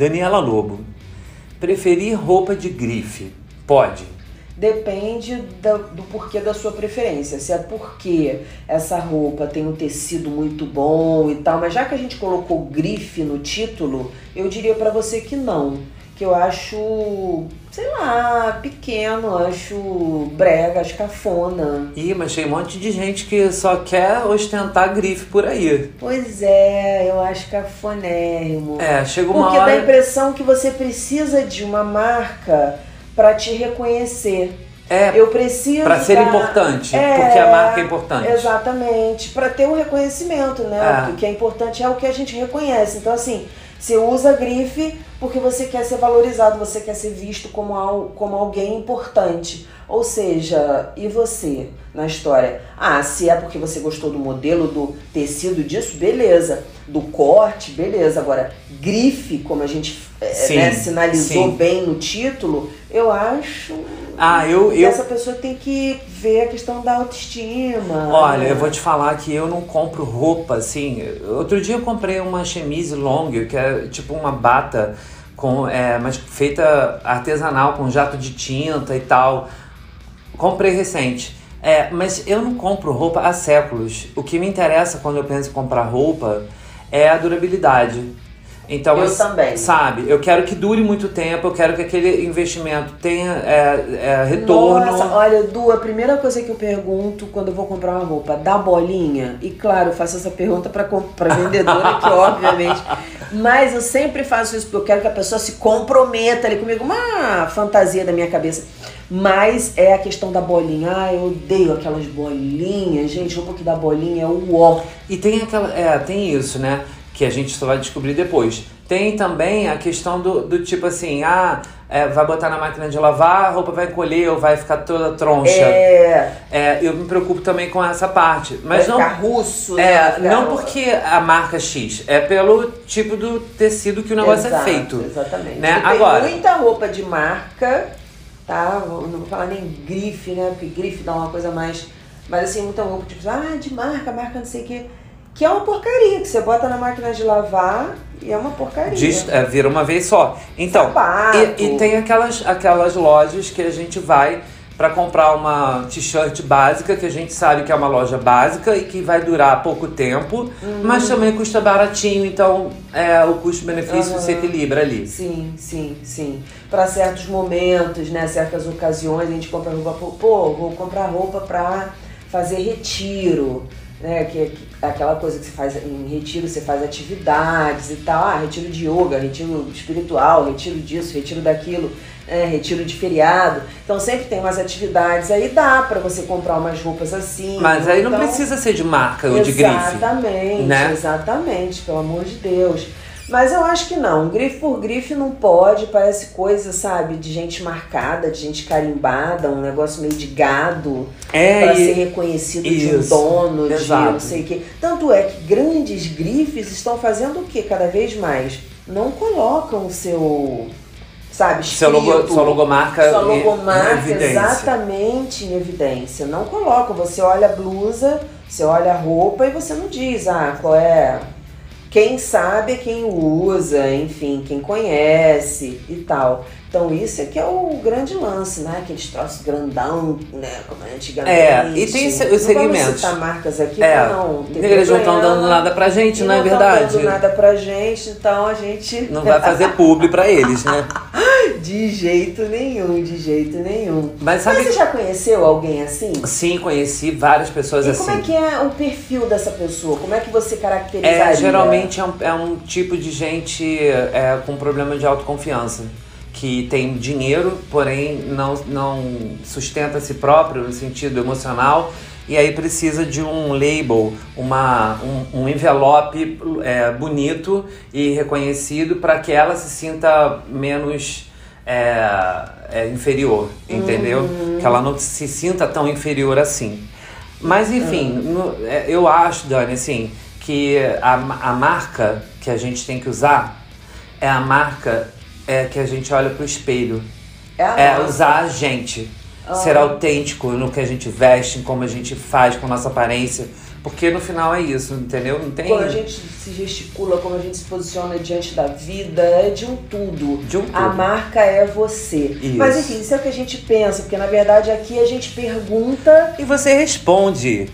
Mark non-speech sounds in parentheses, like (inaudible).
Daniela Lobo, preferir roupa de grife, pode? Depende do, do porquê da sua preferência. Se é porque essa roupa tem um tecido muito bom e tal, mas já que a gente colocou grife no título, eu diria para você que não. Que eu acho, sei lá, pequeno, acho brega, acho cafona. Ih, mas tem um monte de gente que só quer ostentar grife por aí. Pois é, eu acho cafonérrimo. É, chega uma Porque hora. dá a impressão que você precisa de uma marca para te reconhecer. É, Eu preciso. pra ser da- importante, É, porque a marca é importante. Exatamente. Para ter um reconhecimento, né? É. O que é importante é o que a gente reconhece. Então, assim, você usa grife porque você quer ser valorizado, você quer ser visto como, al- como alguém importante. Ou seja, e você na história? Ah, se é porque você gostou do modelo, do tecido disso, beleza. Do corte, beleza. Agora, grife, como a gente eh, Sim, né, sinalizou sim. bem no título, eu acho Ah, eu, e eu essa pessoa tem que ver a questão da autoestima. Olha, né? eu vou te falar que eu não compro roupa assim. Outro dia eu comprei uma chemise long, que é tipo uma bata com, é, mas feita artesanal com jato de tinta e tal. Comprei recente. É, mas eu não compro roupa há séculos. O que me interessa quando eu penso em comprar roupa é a durabilidade. Então, Eu também. sabe, eu quero que dure muito tempo, eu quero que aquele investimento tenha é, é, retorno. Nossa, olha, Du, a primeira coisa que eu pergunto quando eu vou comprar uma roupa, dá bolinha? E claro, eu faço essa pergunta pra, pra vendedora, que (laughs) obviamente. Mas eu sempre faço isso porque eu quero que a pessoa se comprometa ali comigo. Uma fantasia da minha cabeça. Mas é a questão da bolinha. Ah, eu odeio aquelas bolinhas. Gente, roupa que dá bolinha é o ó. E tem aquela. É, tem isso, né? Que a gente só vai descobrir depois. Tem também a questão do, do tipo assim, ah, é, vai botar na máquina de lavar, a roupa vai encolher ou vai ficar toda troncha. É. É, eu me preocupo também com essa parte. Vai Mas não. ficar russo, né? Vai É, ficar- não porque a marca X, é pelo tipo do tecido que o negócio Exato, é feito. Exatamente. né? Tem Agora- muita roupa de marca, tá? Não vou falar nem grife, né? Porque grife dá uma coisa mais. Mas assim, muita roupa tipo, ah, de marca, marca não sei o quê. Que é uma porcaria, que você bota na máquina de lavar e é uma porcaria. Diz- é, vira uma vez só. Então, e, e tem aquelas, aquelas lojas que a gente vai para comprar uma t-shirt básica, que a gente sabe que é uma loja básica e que vai durar pouco tempo, Uhum. mas também custa baratinho, então é, o custo-benefício Aham. se equilibra ali. Sim, sim, sim. Para certos momentos, né? Certas ocasiões, a gente compra roupa. Pô, vou comprar roupa para fazer retiro, né? Que, que- aquela coisa que você faz em retiro, você faz atividades e tal. Ah, retiro de yoga, retiro espiritual, retiro disso, retiro daquilo, né, retiro de feriado. Então sempre tem umas atividades aí, dá para você comprar umas roupas assim. Mas aí não Então, precisa ser de marca ou de grife. Exatamente, né? exatamente, pelo amor de Deus. Mas eu acho que não, grife por grife não pode, parece coisa, sabe, de gente marcada, de gente carimbada, um negócio meio de gado É, para e- ser reconhecido de um isso, dono, de exato. não sei o quê. Tanto é que grandes grifes estão fazendo o que cada vez mais? Não colocam o seu, sabe, seu logo, escrito, sua logomarca sua em- em logomarca evidência. exatamente em evidência. Não coloca. Você olha a blusa, você olha a roupa e você não diz, ah, qual é. Quem sabe é quem usa, enfim, quem conhece e tal. Então isso é que é o grande lance, né? Aqueles troços grandão, né? Como antigamente. É, e tem os Não segmentos. vamos citar marcas aqui É, não ter eles não estão dando nada pra gente, não é tão verdade? dando nada pra gente, então a gente Não vai fazer (laughs) publi pra eles, né? de jeito nenhum, de jeito nenhum. Mas sabe Mas você já conheceu alguém assim? Sim, conheci várias pessoas E assim. como é que é o perfil dessa pessoa? Como é que você caracterizaria? É, geralmente é um, é um tipo de gente é, com problema de autoconfiança. Que tem dinheiro, porém não, não sustenta a si próprio no sentido emocional. E aí precisa de um label, uma, um, um envelope é, bonito e reconhecido para que ela se sinta menos é, é, inferior, entendeu? Que ela não se sinta tão inferior assim. Mas enfim, no- é, eu acho, Dani, assim, que a, a marca que a gente tem que usar é a marca é, que a gente olha pro espelho. É a É usar a gente. ser autêntico no que a gente veste, em como a gente faz, com a nossa aparência. Porque no final é isso, entendeu? Não tem. Como a gente se gesticula, como a gente se posiciona diante da vida, é de um tudo. De um tudo. A marca é você. Isso. Mas enfim, isso é o que a gente pensa, porque na verdade aqui a gente pergunta E você responde.